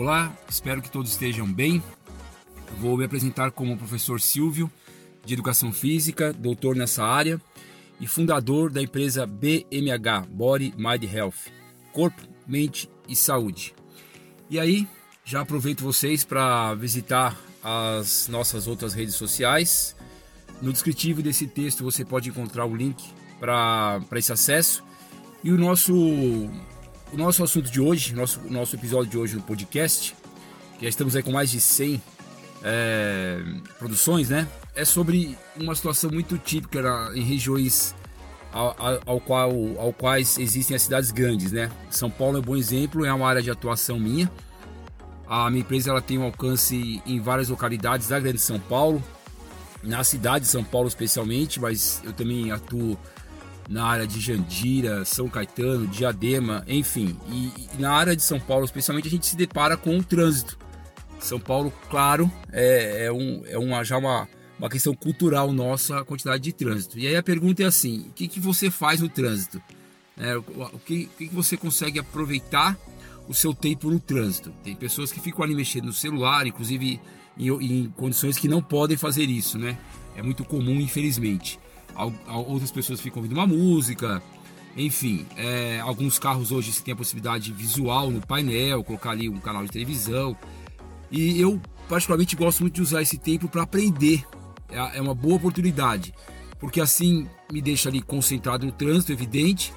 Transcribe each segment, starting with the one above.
Olá, espero que todos estejam bem. Vou me apresentar como professor Silvio, de Educação Física, doutor nessa área e fundador da empresa BMH, Body Mind Health, Corpo, Mente e Saúde. E aí, já aproveito vocês para visitar as nossas outras redes sociais. No descritivo desse texto você pode encontrar o link para esse acesso. E o nosso o nosso assunto de hoje, nosso, nosso episódio de hoje no podcast, que já estamos aí com mais de 100 é, produções, né? É sobre uma situação muito típica na, em regiões ao, ao, qual, ao quais existem as cidades grandes, né? São Paulo é um bom exemplo, é uma área de atuação minha. A minha empresa ela tem um alcance em várias localidades da Grande São Paulo, na cidade de São Paulo especialmente, mas eu também atuo na área de Jandira, São Caetano, Diadema, enfim. E, e, na área de São Paulo, especialmente, a gente se depara com o trânsito. São Paulo, claro, é, é, um, é uma, já uma, uma questão cultural nossa a quantidade de trânsito. E aí a pergunta é assim: o que, que você faz no trânsito? É, o, que, o que você consegue aproveitar o seu tempo no trânsito? Tem pessoas que ficam ali mexendo no celular, inclusive em, em condições que não podem fazer isso, né? É muito comum, infelizmente outras pessoas ficam ouvindo uma música, enfim, é, alguns carros hoje você tem a possibilidade visual no painel, colocar ali um canal de televisão. E eu particularmente gosto muito de usar esse tempo para aprender. É, é uma boa oportunidade, porque assim me deixa ali concentrado no trânsito, evidente,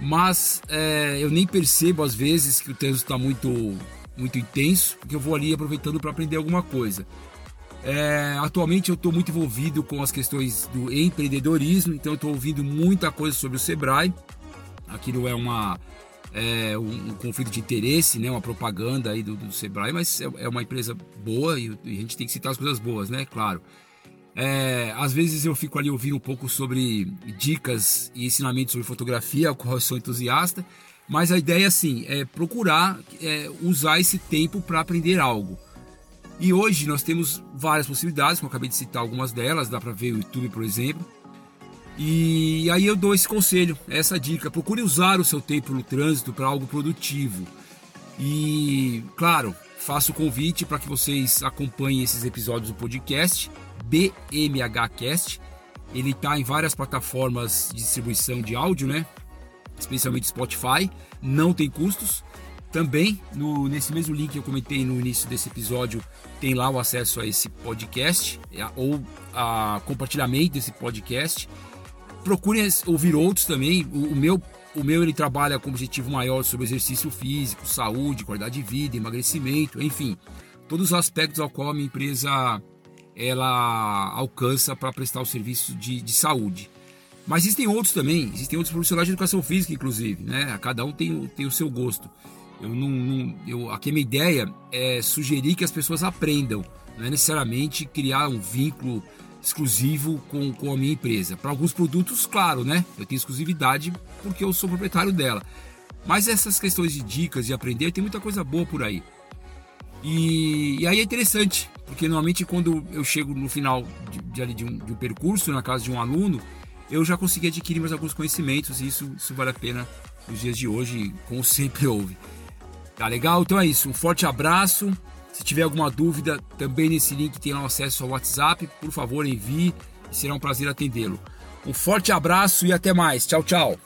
mas é, eu nem percebo às vezes que o trânsito está muito muito intenso, porque eu vou ali aproveitando para aprender alguma coisa. É, atualmente eu estou muito envolvido com as questões do empreendedorismo, então estou ouvindo muita coisa sobre o Sebrae. Aquilo é uma é, um, um, conflito de interesse, né, uma propaganda aí do, do Sebrae, mas é, é, uma empresa boa e, e, a gente tem que citar as coisas boas, né? Claro. É, às vezes eu fico ali ouvindo um pouco sobre dicas e ensinamentos sobre fotografia, ao qual eu sou entusiasta, mas a ideia assim é procurar é, usar esse tempo para aprender algo. E hoje nós temos várias possibilidades, como eu acabei de citar algumas delas, dá para ver o YouTube, por exemplo. E aí eu dou esse conselho, essa dica: procure usar o seu tempo no trânsito para algo produtivo. E, claro, faço o convite para que vocês acompanhem esses episódios do podcast BMHcast. Ele está em várias plataformas de distribuição de áudio, né? Especialmente Spotify. Não tem custos. Também, no, nesse mesmo link que eu comentei no início desse episódio, tem lá o acesso a esse podcast é, ou a compartilhamento desse podcast. Procurem ouvir outros também. O, o, meu, o meu ele trabalha com objetivo maior sobre exercício físico, saúde, qualidade de vida, emagrecimento, enfim, todos os aspectos ao qual a minha empresa ela alcança para prestar o serviço de, de saúde. Mas existem outros também, existem outros profissionais de educação física, inclusive, né? Cada um tem, tem o seu gosto. Eu não, não eu, aqui a minha ideia é sugerir que as pessoas aprendam, não é necessariamente criar um vínculo exclusivo com, com a minha empresa. Para alguns produtos, claro, né? Eu tenho exclusividade porque eu sou proprietário dela. Mas essas questões de dicas de aprender, tem muita coisa boa por aí. E, e aí é interessante, porque normalmente quando eu chego no final de, de, de, um, de um percurso, na casa de um aluno, eu já consegui adquirir mais alguns conhecimentos e isso, isso vale a pena nos dias de hoje, como sempre houve. Tá legal? Então é isso. Um forte abraço. Se tiver alguma dúvida, também nesse link tem lá acesso ao WhatsApp. Por favor, envie e será um prazer atendê-lo. Um forte abraço e até mais. Tchau, tchau.